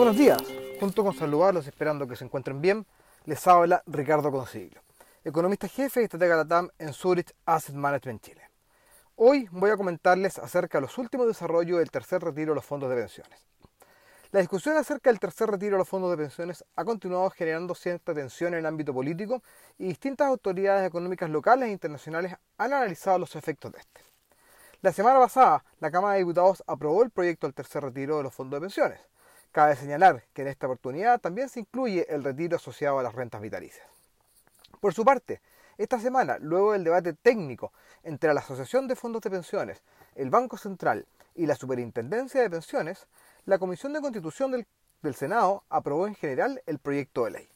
buenos días. Junto con saludarlos esperando que se encuentren bien, les habla Ricardo Consiglio, economista jefe y estratega LATAM en Zurich Asset Management Chile. Hoy voy a comentarles acerca de los últimos desarrollos del tercer retiro de los fondos de pensiones. La discusión acerca del tercer retiro de los fondos de pensiones ha continuado generando cierta tensión en el ámbito político y distintas autoridades económicas locales e internacionales han analizado los efectos de este. La semana pasada, la Cámara de Diputados aprobó el proyecto del tercer retiro de los fondos de pensiones. Cabe señalar que en esta oportunidad también se incluye el retiro asociado a las rentas vitalicias. Por su parte, esta semana, luego del debate técnico entre la Asociación de Fondos de Pensiones, el Banco Central y la Superintendencia de Pensiones, la Comisión de Constitución del, del Senado aprobó en general el proyecto de ley.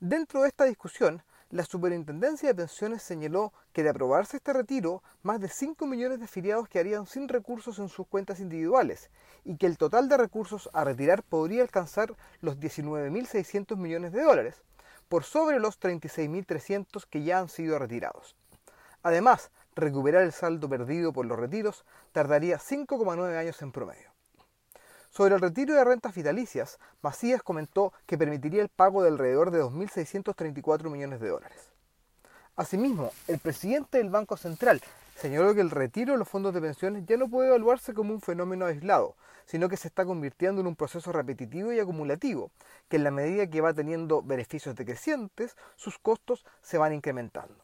Dentro de esta discusión, la Superintendencia de Pensiones señaló que de aprobarse este retiro, más de 5 millones de afiliados quedarían sin recursos en sus cuentas individuales y que el total de recursos a retirar podría alcanzar los 19.600 millones de dólares, por sobre los 36.300 que ya han sido retirados. Además, recuperar el saldo perdido por los retiros tardaría 5,9 años en promedio. Sobre el retiro de rentas vitalicias, Macías comentó que permitiría el pago de alrededor de 2.634 millones de dólares. Asimismo, el presidente del Banco Central señaló que el retiro de los fondos de pensiones ya no puede evaluarse como un fenómeno aislado, sino que se está convirtiendo en un proceso repetitivo y acumulativo, que en la medida que va teniendo beneficios decrecientes, sus costos se van incrementando.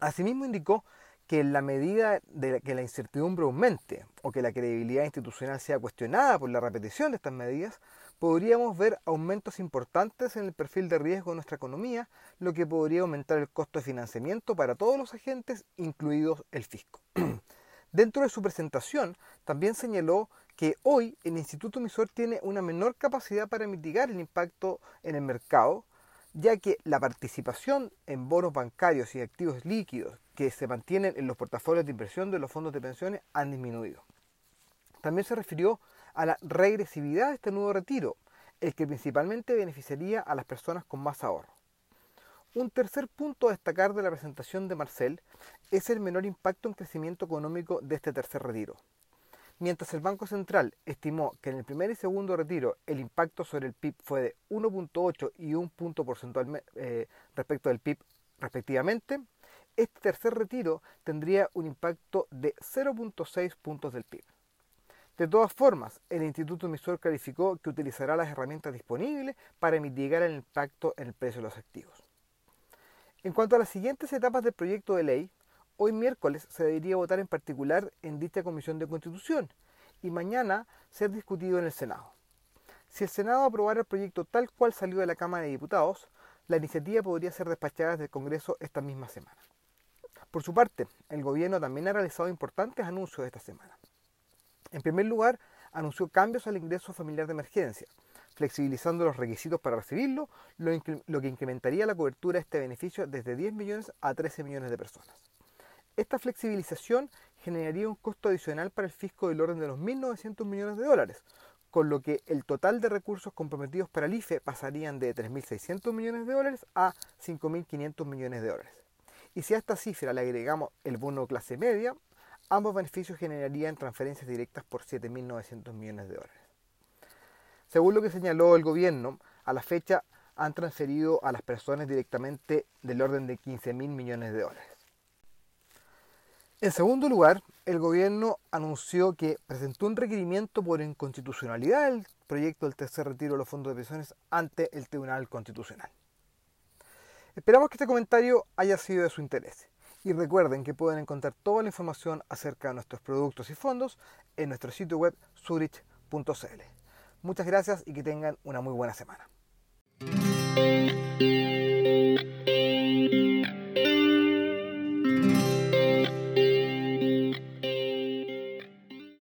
Asimismo indicó que en la medida de que la incertidumbre aumente o que la credibilidad institucional sea cuestionada por la repetición de estas medidas, podríamos ver aumentos importantes en el perfil de riesgo de nuestra economía, lo que podría aumentar el costo de financiamiento para todos los agentes, incluidos el fisco. Dentro de su presentación, también señaló que hoy el Instituto Emisor tiene una menor capacidad para mitigar el impacto en el mercado, ya que la participación en bonos bancarios y activos líquidos que se mantienen en los portafolios de inversión de los fondos de pensiones han disminuido. También se refirió a la regresividad de este nuevo retiro, el que principalmente beneficiaría a las personas con más ahorro. Un tercer punto a destacar de la presentación de Marcel es el menor impacto en crecimiento económico de este tercer retiro. Mientras el Banco Central estimó que en el primer y segundo retiro el impacto sobre el PIB fue de 1.8 y 1 punto porcentual eh, respecto del PIB respectivamente, este tercer retiro tendría un impacto de 0.6 puntos del PIB. De todas formas, el Instituto Emisor clarificó que utilizará las herramientas disponibles para mitigar el impacto en el precio de los activos. En cuanto a las siguientes etapas del proyecto de ley, hoy miércoles se debería votar en particular en dicha Comisión de Constitución y mañana ser discutido en el Senado. Si el Senado aprobara el proyecto tal cual salió de la Cámara de Diputados, la iniciativa podría ser despachada desde el Congreso esta misma semana. Por su parte, el gobierno también ha realizado importantes anuncios esta semana. En primer lugar, anunció cambios al ingreso familiar de emergencia, flexibilizando los requisitos para recibirlo, lo, que incrementaría la cobertura de este beneficio desde 10 millones a 13 millones de personas. Esta flexibilización generaría un costo adicional para el fisco del orden de los 1.900 millones de dólares, con lo que el total de recursos comprometidos para el IFE pasarían de 3.600 millones de dólares a 5.500 millones de dólares. Y si a esta cifra le agregamos el bono clase media, ambos beneficios generarían transferencias directas por 7.900 millones de dólares. Según lo que señaló el gobierno, a la fecha han transferido a las personas directamente del orden de 15.000 millones de dólares. En segundo lugar, el gobierno anunció que presentó un requerimiento por inconstitucionalidad del proyecto del tercer retiro de los fondos de pensiones ante el Tribunal Constitucional. Esperamos que este comentario haya sido de su interés. Y recuerden que pueden encontrar toda la información acerca de nuestros productos y fondos en nuestro sitio web zurich.cl. Muchas gracias y que tengan una muy buena semana.